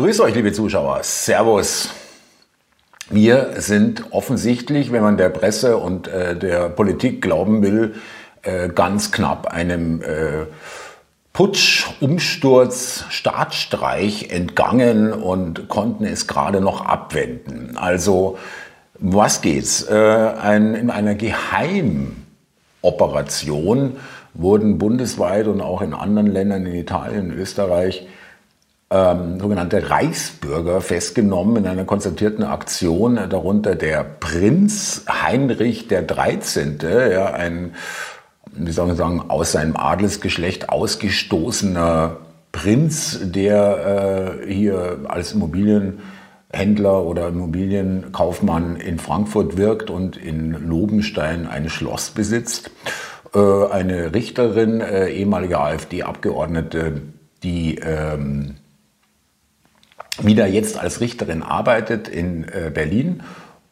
Grüß euch, liebe Zuschauer. Servus. Wir sind offensichtlich, wenn man der Presse und äh, der Politik glauben will, äh, ganz knapp einem äh, Putsch, Umsturz, Staatsstreich entgangen und konnten es gerade noch abwenden. Also, was geht's? Äh, ein, in einer Geheimoperation wurden bundesweit und auch in anderen Ländern, in Italien, Österreich, ähm, sogenannte Reichsbürger festgenommen in einer konzertierten Aktion, darunter der Prinz Heinrich der 13., ja, ein, wie soll man sagen, aus seinem Adelsgeschlecht ausgestoßener Prinz, der äh, hier als Immobilienhändler oder Immobilienkaufmann in Frankfurt wirkt und in Lobenstein ein Schloss besitzt. Äh, eine Richterin, äh, ehemalige AfD-Abgeordnete, die ähm, wieder jetzt als Richterin arbeitet in äh, Berlin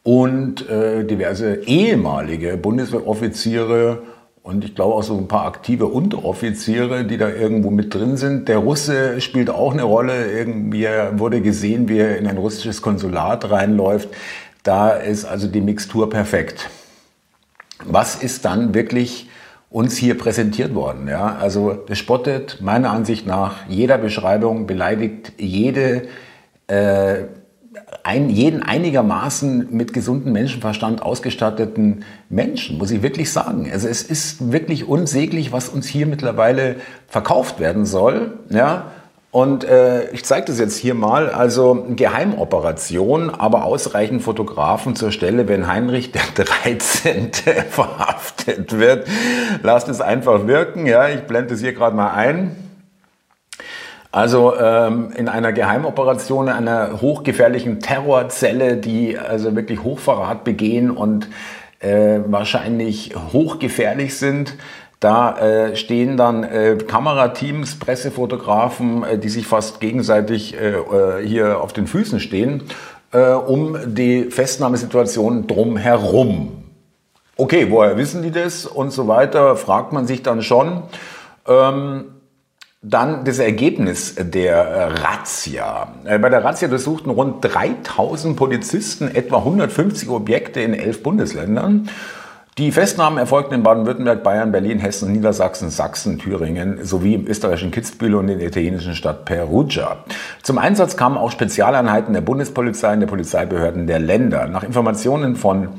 und äh, diverse ehemalige Bundeswehroffiziere und ich glaube auch so ein paar aktive Unteroffiziere, die da irgendwo mit drin sind. Der Russe spielt auch eine Rolle. Irgendwie wurde gesehen, wie er in ein russisches Konsulat reinläuft. Da ist also die Mixtur perfekt. Was ist dann wirklich uns hier präsentiert worden? Ja, also das spottet meiner Ansicht nach jeder Beschreibung, beleidigt jede äh, ein, jeden einigermaßen mit gesundem Menschenverstand ausgestatteten Menschen, muss ich wirklich sagen. Also es ist wirklich unsäglich, was uns hier mittlerweile verkauft werden soll. Ja? Und äh, ich zeige das jetzt hier mal. Also Geheimoperation, aber ausreichend Fotografen zur Stelle, wenn Heinrich der 13. verhaftet wird. Lasst es einfach wirken. Ja, ich blende es hier gerade mal ein. Also ähm, in einer Geheimoperation, einer hochgefährlichen Terrorzelle, die also wirklich Hochverrat begehen und äh, wahrscheinlich hochgefährlich sind. Da äh, stehen dann äh, Kamerateams, Pressefotografen, äh, die sich fast gegenseitig äh, äh hier auf den Füßen stehen, äh, um die Festnahmesituation drumherum. Okay, woher wissen die das und so weiter, fragt man sich dann schon. Ähm, dann das Ergebnis der äh, Razzia. Äh, bei der Razzia durchsuchten rund 3000 Polizisten etwa 150 Objekte in elf Bundesländern. Die Festnahmen erfolgten in Baden-Württemberg, Bayern, Berlin, Hessen, Niedersachsen, Sachsen, Thüringen sowie im österreichischen Kitzbühel und in der italienischen Stadt Perugia. Zum Einsatz kamen auch Spezialeinheiten der Bundespolizei und der Polizeibehörden der Länder. Nach Informationen von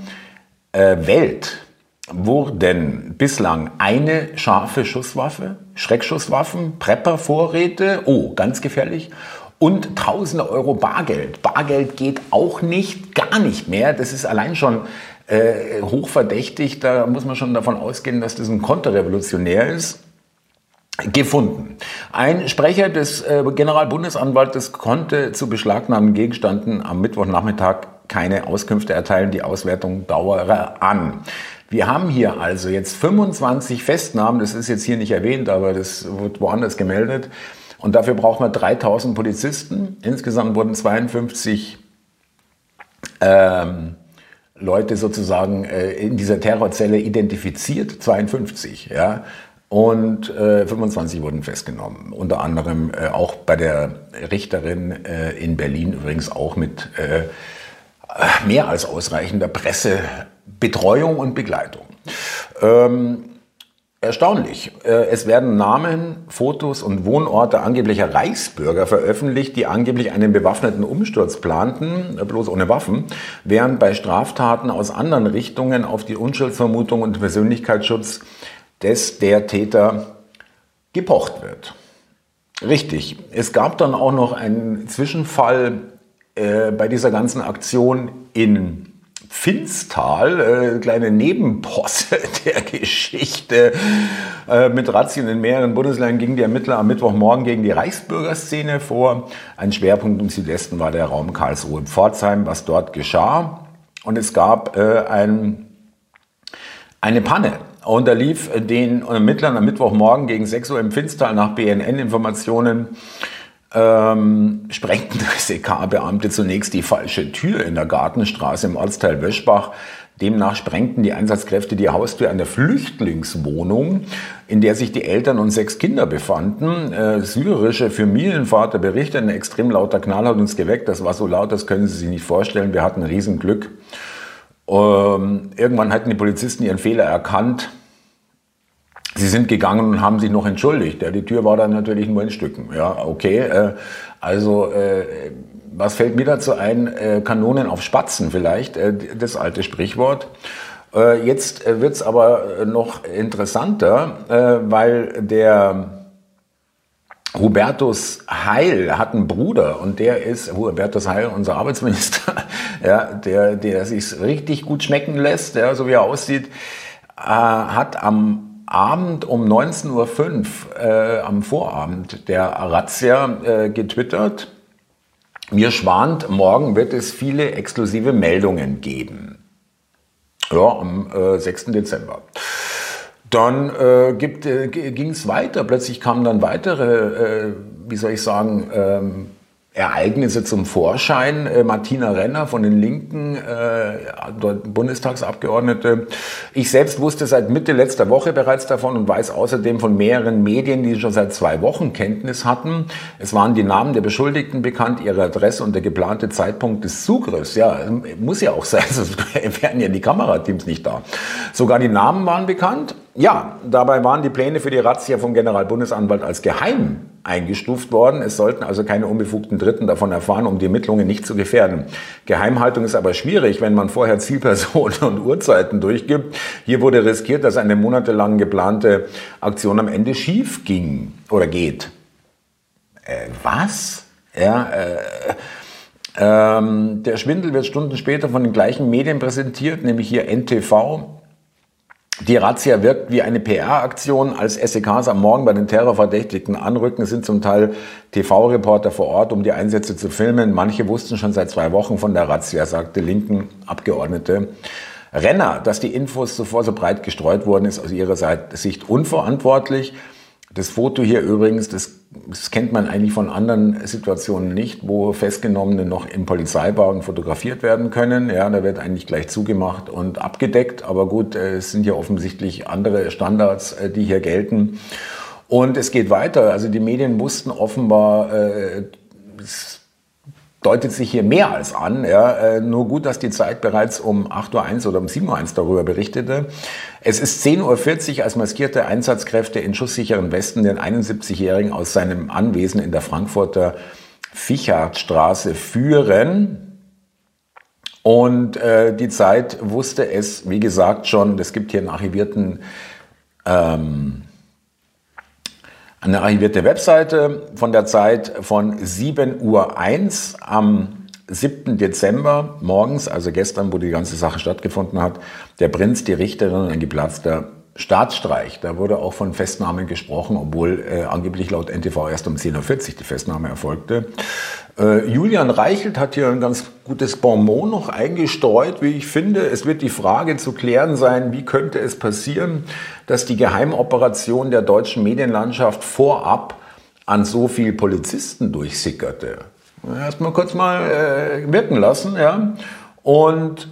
äh, Welt wurden bislang eine scharfe Schusswaffe, Schreckschusswaffen, Prepper-Vorräte, oh, ganz gefährlich, und tausende Euro Bargeld. Bargeld geht auch nicht, gar nicht mehr. Das ist allein schon äh, hochverdächtig. Da muss man schon davon ausgehen, dass das ein Konterrevolutionär ist gefunden. Ein Sprecher des äh, Generalbundesanwaltes konnte zu beschlagnahmten Gegenständen am Mittwochnachmittag keine Auskünfte erteilen. Die Auswertung dauere an. Wir haben hier also jetzt 25 Festnahmen, das ist jetzt hier nicht erwähnt, aber das wird woanders gemeldet. Und dafür brauchen wir 3000 Polizisten. Insgesamt wurden 52 ähm, Leute sozusagen äh, in dieser Terrorzelle identifiziert, 52, ja. Und äh, 25 wurden festgenommen. Unter anderem äh, auch bei der Richterin äh, in Berlin übrigens auch mit äh, mehr als ausreichender Pressebetreuung und Begleitung. Ähm, Erstaunlich. Äh, es werden Namen, Fotos und Wohnorte angeblicher Reichsbürger veröffentlicht, die angeblich einen bewaffneten Umsturz planten, äh, bloß ohne Waffen, während bei Straftaten aus anderen Richtungen auf die Unschuldsvermutung und Persönlichkeitsschutz des der Täter gepocht wird. Richtig. Es gab dann auch noch einen Zwischenfall äh, bei dieser ganzen Aktion in Finstal, äh, kleine Nebenposse der Geschichte. Äh, mit Razzien in mehreren Bundesländern gingen die Ermittler am Mittwochmorgen gegen die Reichsbürgerszene vor. Ein Schwerpunkt im Südwesten war der Raum Karlsruhe-Pforzheim, was dort geschah. Und es gab äh, ein, eine Panne. Und da lief den Ermittlern am Mittwochmorgen gegen 6 Uhr im Finstal nach BNN-Informationen ähm, sprengten SEK-Beamte zunächst die falsche Tür in der Gartenstraße im Ortsteil Wöschbach. Demnach sprengten die Einsatzkräfte die Haustür einer Flüchtlingswohnung, in der sich die Eltern und sechs Kinder befanden. Äh, syrische Familienvater berichtet, ein extrem lauter Knall hat uns geweckt. Das war so laut, das können Sie sich nicht vorstellen. Wir hatten Riesenglück. Ähm, irgendwann hatten die Polizisten ihren Fehler erkannt. Sie sind gegangen und haben sich noch entschuldigt. Ja, die Tür war dann natürlich nur in Stücken. Ja, okay. Äh, also äh, was fällt mir dazu ein? Äh, Kanonen auf Spatzen vielleicht, äh, das alte Sprichwort. Äh, jetzt äh, wird's aber noch interessanter, weil der Hubertus Heil hat einen Bruder und der ist, Hubertus Heil, unser Arbeitsminister, ja, der, der sich richtig gut schmecken lässt, ja, so wie er aussieht, hat am Abend um 19.05 Uhr, äh, am Vorabend der Razzia äh, getwittert, mir schwant, morgen wird es viele exklusive Meldungen geben. Ja, am äh, 6. Dezember. Dann äh, äh, ging es weiter. Plötzlich kamen dann weitere, äh, wie soll ich sagen, ähm, Ereignisse zum Vorschein. Äh, Martina Renner von den Linken, äh, Bundestagsabgeordnete. Ich selbst wusste seit Mitte letzter Woche bereits davon und weiß außerdem von mehreren Medien, die schon seit zwei Wochen Kenntnis hatten. Es waren die Namen der Beschuldigten bekannt, ihre Adresse und der geplante Zeitpunkt des Zugriffs. Ja, muss ja auch sein, sonst wären ja die Kamerateams nicht da. Sogar die Namen waren bekannt. Ja, dabei waren die Pläne für die Razzia vom Generalbundesanwalt als geheim eingestuft worden. Es sollten also keine unbefugten Dritten davon erfahren, um die Ermittlungen nicht zu gefährden. Geheimhaltung ist aber schwierig, wenn man vorher Zielpersonen und Uhrzeiten durchgibt. Hier wurde riskiert, dass eine monatelang geplante Aktion am Ende schief ging oder geht. Äh, was? Ja, äh, ähm, der Schwindel wird Stunden später von den gleichen Medien präsentiert, nämlich hier NTV. Die Razzia wirkt wie eine PR-Aktion. Als SEKs am Morgen bei den Terrorverdächtigten anrücken, sind zum Teil TV-Reporter vor Ort, um die Einsätze zu filmen. Manche wussten schon seit zwei Wochen von der Razzia, sagte linken Abgeordnete. Renner, dass die Infos zuvor so breit gestreut wurden, ist aus ihrer Sicht unverantwortlich. Das Foto hier übrigens, das, das, kennt man eigentlich von anderen Situationen nicht, wo Festgenommene noch im Polizeiwagen fotografiert werden können. Ja, da wird eigentlich gleich zugemacht und abgedeckt. Aber gut, äh, es sind ja offensichtlich andere Standards, äh, die hier gelten. Und es geht weiter. Also die Medien wussten offenbar, äh, deutet sich hier mehr als an. Ja. Äh, nur gut, dass die Zeit bereits um 8.01 Uhr oder um 7.01 Uhr darüber berichtete. Es ist 10.40 Uhr, als maskierte Einsatzkräfte in schusssicheren Westen den 71-Jährigen aus seinem Anwesen in der Frankfurter Fichardstraße führen. Und äh, die Zeit wusste es, wie gesagt, schon, es gibt hier einen archivierten ähm, eine archivierte Webseite von der Zeit von 7.01 Uhr am 7. Dezember morgens, also gestern, wo die ganze Sache stattgefunden hat, der Prinz, die Richterin ein geplatzter Staatsstreich. Da wurde auch von Festnahmen gesprochen, obwohl äh, angeblich laut NTV erst um 10.40 Uhr die Festnahme erfolgte. Äh, Julian Reichelt hat hier ein ganz gutes Bonbon noch eingestreut, wie ich finde. Es wird die Frage zu klären sein, wie könnte es passieren, dass die Geheimoperation der deutschen Medienlandschaft vorab an so viel Polizisten durchsickerte. Erstmal kurz mal äh, wirken lassen, ja. Und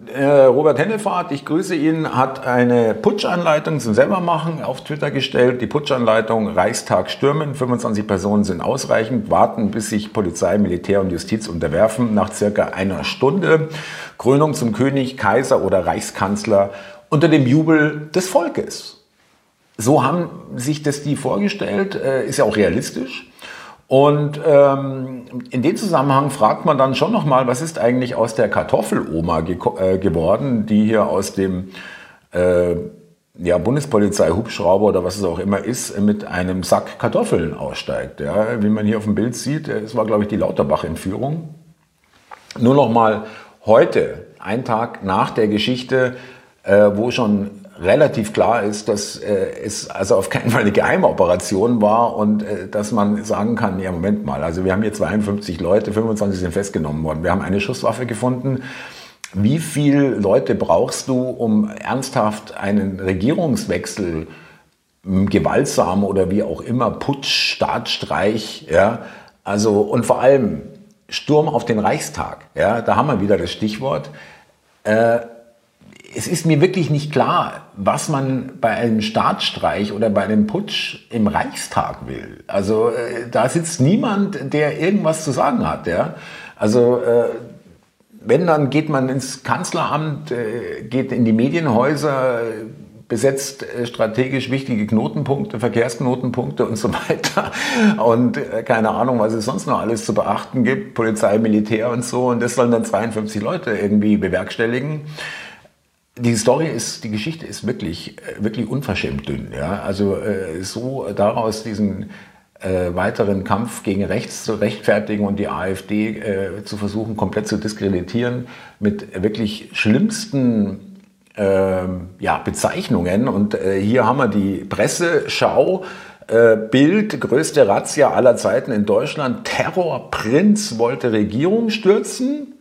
Robert Hennefahrt, ich grüße ihn, hat eine Putschanleitung zum selbermachen auf Twitter gestellt. Die Putschanleitung Reichstag stürmen. 25 Personen sind ausreichend. Warten, bis sich Polizei, Militär und Justiz unterwerfen. Nach circa einer Stunde Krönung zum König, Kaiser oder Reichskanzler unter dem Jubel des Volkes. So haben sich das die vorgestellt. Äh, ist ja auch realistisch. Und ähm, in dem Zusammenhang fragt man dann schon nochmal, was ist eigentlich aus der Kartoffeloma ge äh, geworden, die hier aus dem äh, ja, Bundespolizei-Hubschrauber oder was es auch immer ist, mit einem Sack Kartoffeln aussteigt. Ja, wie man hier auf dem Bild sieht, es war, glaube ich, die Lauterbach-Entführung. Nur nochmal heute, ein Tag nach der Geschichte, äh, wo schon relativ klar ist, dass äh, es also auf keinen Fall eine Geheimoperation war und äh, dass man sagen kann, ja Moment mal, also wir haben hier 52 Leute, 25 sind festgenommen worden, wir haben eine Schusswaffe gefunden. Wie viele Leute brauchst du, um ernsthaft einen Regierungswechsel, gewaltsam oder wie auch immer, Putsch, Staatsstreich, ja, also und vor allem Sturm auf den Reichstag, ja, da haben wir wieder das Stichwort. Äh, es ist mir wirklich nicht klar, was man bei einem Staatsstreich oder bei einem Putsch im Reichstag will. Also äh, da sitzt niemand, der irgendwas zu sagen hat. Ja? Also äh, wenn, dann geht man ins Kanzleramt, äh, geht in die Medienhäuser, besetzt äh, strategisch wichtige Knotenpunkte, Verkehrsknotenpunkte und so weiter. Und äh, keine Ahnung, was es sonst noch alles zu beachten gibt, Polizei, Militär und so. Und das sollen dann 52 Leute irgendwie bewerkstelligen. Die Story ist, die Geschichte ist wirklich, wirklich unverschämt dünn. Ja? Also so daraus diesen äh, weiteren Kampf gegen rechts zu rechtfertigen und die AfD äh, zu versuchen, komplett zu diskreditieren mit wirklich schlimmsten äh, ja, Bezeichnungen. Und äh, hier haben wir die Presseschau. Äh, Bild, größte Razzia aller Zeiten in Deutschland. Terrorprinz wollte Regierung stürzen.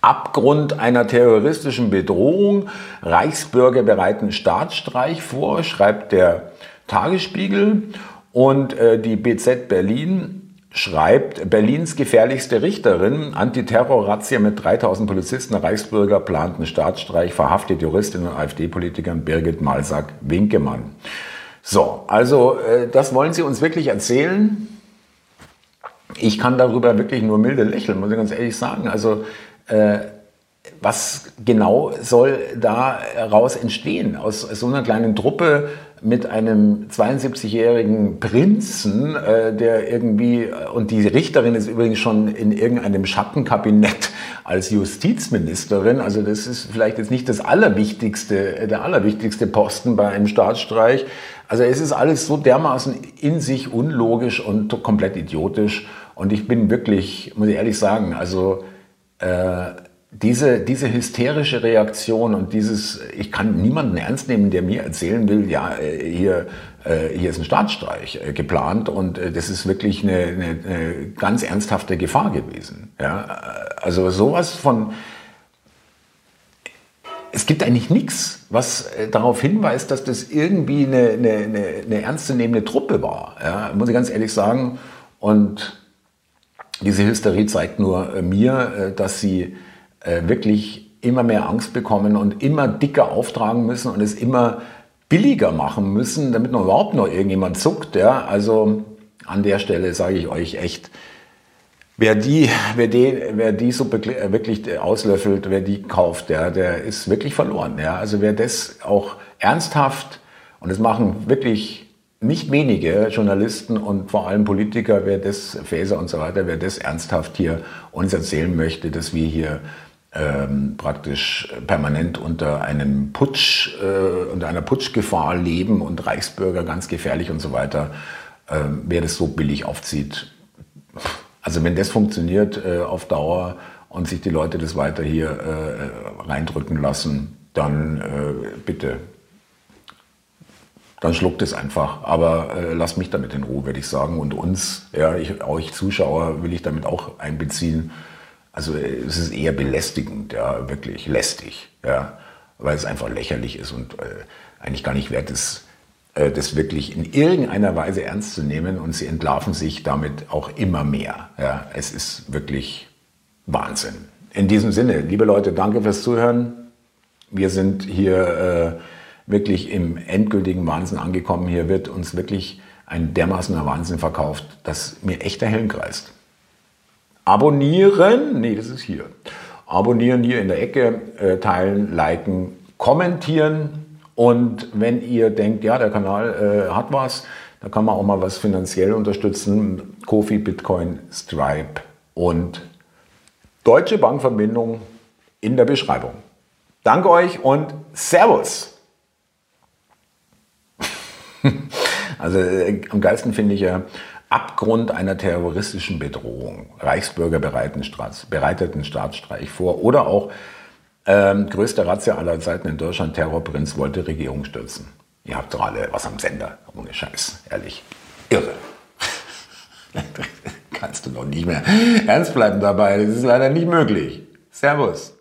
Abgrund einer terroristischen Bedrohung. Reichsbürger bereiten Staatsstreich vor, schreibt der Tagesspiegel. Und äh, die BZ Berlin schreibt, Berlins gefährlichste Richterin, Antiterror-Razzia mit 3000 Polizisten, Reichsbürger, planten Staatsstreich, verhaftet Juristin und AfD-Politikerin Birgit Malsack-Winkemann. So, also äh, das wollen Sie uns wirklich erzählen? Ich kann darüber wirklich nur milde lächeln, muss ich ganz ehrlich sagen. Also was genau soll daraus entstehen? Aus so einer kleinen Truppe mit einem 72-jährigen Prinzen, äh, der irgendwie, und die Richterin ist übrigens schon in irgendeinem Schattenkabinett als Justizministerin, also das ist vielleicht jetzt nicht das allerwichtigste, der allerwichtigste Posten bei einem Staatsstreich. Also es ist alles so dermaßen in sich unlogisch und komplett idiotisch. Und ich bin wirklich, muss ich ehrlich sagen, also äh, diese, diese hysterische Reaktion und dieses, ich kann niemanden ernst nehmen, der mir erzählen will, ja, äh, hier, äh, hier ist ein Staatsstreich geplant und das ist wirklich eine, eine, eine ganz ernsthafte Gefahr gewesen. Ja, also sowas von, es gibt eigentlich nichts, was darauf hinweist, dass das irgendwie eine, eine, eine ernstzunehmende Truppe war, ja, muss ich ganz ehrlich sagen. Und diese Hysterie zeigt nur mir, dass sie äh, wirklich immer mehr Angst bekommen und immer dicker auftragen müssen und es immer billiger machen müssen, damit noch überhaupt noch irgendjemand zuckt. Ja? Also an der Stelle sage ich euch echt, wer die, wer die, wer die Suppe wirklich auslöffelt, wer die kauft, der, der ist wirklich verloren. Ja? Also wer das auch ernsthaft, und das machen wirklich nicht wenige Journalisten und vor allem Politiker, wer das, Faeser und so weiter, wer das ernsthaft hier uns erzählen möchte, dass wir hier ähm, praktisch permanent unter einem Putsch, äh, unter einer Putschgefahr leben und Reichsbürger ganz gefährlich und so weiter, äh, wer das so billig aufzieht. Also wenn das funktioniert äh, auf Dauer und sich die Leute das weiter hier äh, reindrücken lassen, dann äh, bitte, dann schluckt es einfach. Aber äh, lasst mich damit in Ruhe, würde ich sagen. Und uns, ja, ich, euch Zuschauer will ich damit auch einbeziehen. Also es ist eher belästigend, ja, wirklich lästig, ja, weil es einfach lächerlich ist und äh, eigentlich gar nicht wert ist, äh, das wirklich in irgendeiner Weise ernst zu nehmen und sie entlarven sich damit auch immer mehr. Ja. Es ist wirklich Wahnsinn. In diesem Sinne, liebe Leute, danke fürs Zuhören. Wir sind hier äh, wirklich im endgültigen Wahnsinn angekommen. Hier wird uns wirklich ein dermaßener Wahnsinn verkauft, dass mir echt der Helm kreist. Abonnieren, nee, das ist hier. Abonnieren hier in der Ecke, äh, teilen, liken, kommentieren. Und wenn ihr denkt, ja, der Kanal äh, hat was, da kann man auch mal was finanziell unterstützen. Kofi, Bitcoin, Stripe und Deutsche Bankverbindung in der Beschreibung. Danke euch und Servus! also äh, am geilsten finde ich ja, Abgrund einer terroristischen Bedrohung. Reichsbürger bereiten Staats, bereiteten Staatsstreich vor oder auch ähm, größte Razzia aller Zeiten in Deutschland, Terrorprinz wollte Regierung stürzen. Ihr habt doch alle was am Sender, ohne Scheiß, ehrlich. Irre. Kannst du doch nicht mehr ernst bleiben dabei, das ist leider nicht möglich. Servus.